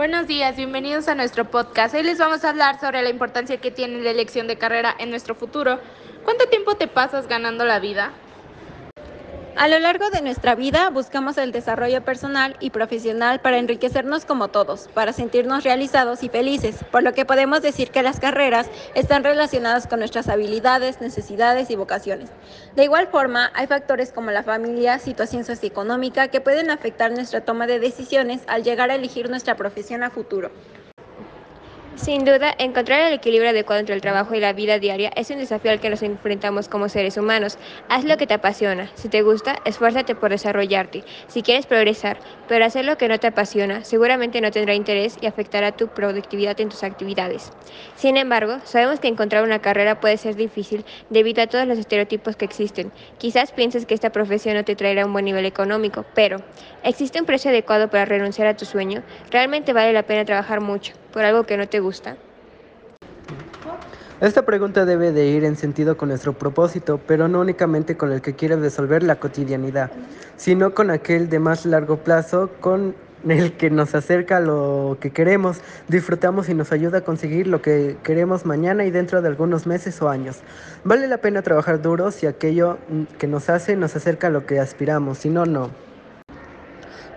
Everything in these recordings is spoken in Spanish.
Buenos días, bienvenidos a nuestro podcast. Hoy les vamos a hablar sobre la importancia que tiene la elección de carrera en nuestro futuro. ¿Cuánto tiempo te pasas ganando la vida? A lo largo de nuestra vida buscamos el desarrollo personal y profesional para enriquecernos como todos, para sentirnos realizados y felices, por lo que podemos decir que las carreras están relacionadas con nuestras habilidades, necesidades y vocaciones. De igual forma, hay factores como la familia, situación socioeconómica que pueden afectar nuestra toma de decisiones al llegar a elegir nuestra profesión a futuro. Sin duda, encontrar el equilibrio adecuado entre el trabajo y la vida diaria es un desafío al que nos enfrentamos como seres humanos. Haz lo que te apasiona. Si te gusta, esfuérzate por desarrollarte. Si quieres progresar, pero hacer lo que no te apasiona seguramente no tendrá interés y afectará tu productividad en tus actividades. Sin embargo, sabemos que encontrar una carrera puede ser difícil debido a todos los estereotipos que existen. Quizás pienses que esta profesión no te traerá un buen nivel económico, pero ¿existe un precio adecuado para renunciar a tu sueño? ¿Realmente vale la pena trabajar mucho por algo que no te gusta? Esta pregunta debe de ir en sentido con nuestro propósito, pero no únicamente con el que quiere resolver la cotidianidad, sino con aquel de más largo plazo, con el que nos acerca a lo que queremos, disfrutamos y nos ayuda a conseguir lo que queremos mañana y dentro de algunos meses o años. Vale la pena trabajar duro si aquello que nos hace nos acerca a lo que aspiramos, si no, no.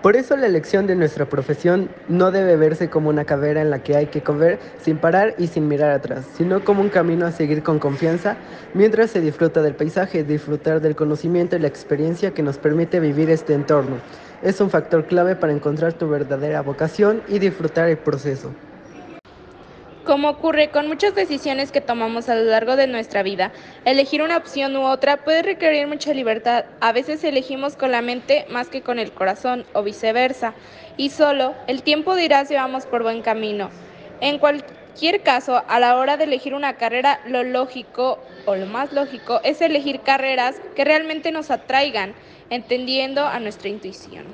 Por eso la elección de nuestra profesión no debe verse como una carrera en la que hay que correr sin parar y sin mirar atrás, sino como un camino a seguir con confianza mientras se disfruta del paisaje, disfrutar del conocimiento y la experiencia que nos permite vivir este entorno. Es un factor clave para encontrar tu verdadera vocación y disfrutar el proceso. Como ocurre con muchas decisiones que tomamos a lo largo de nuestra vida, elegir una opción u otra puede requerir mucha libertad. A veces elegimos con la mente más que con el corazón o viceversa. Y solo el tiempo dirá si vamos por buen camino. En cualquier caso, a la hora de elegir una carrera, lo lógico o lo más lógico es elegir carreras que realmente nos atraigan, entendiendo a nuestra intuición.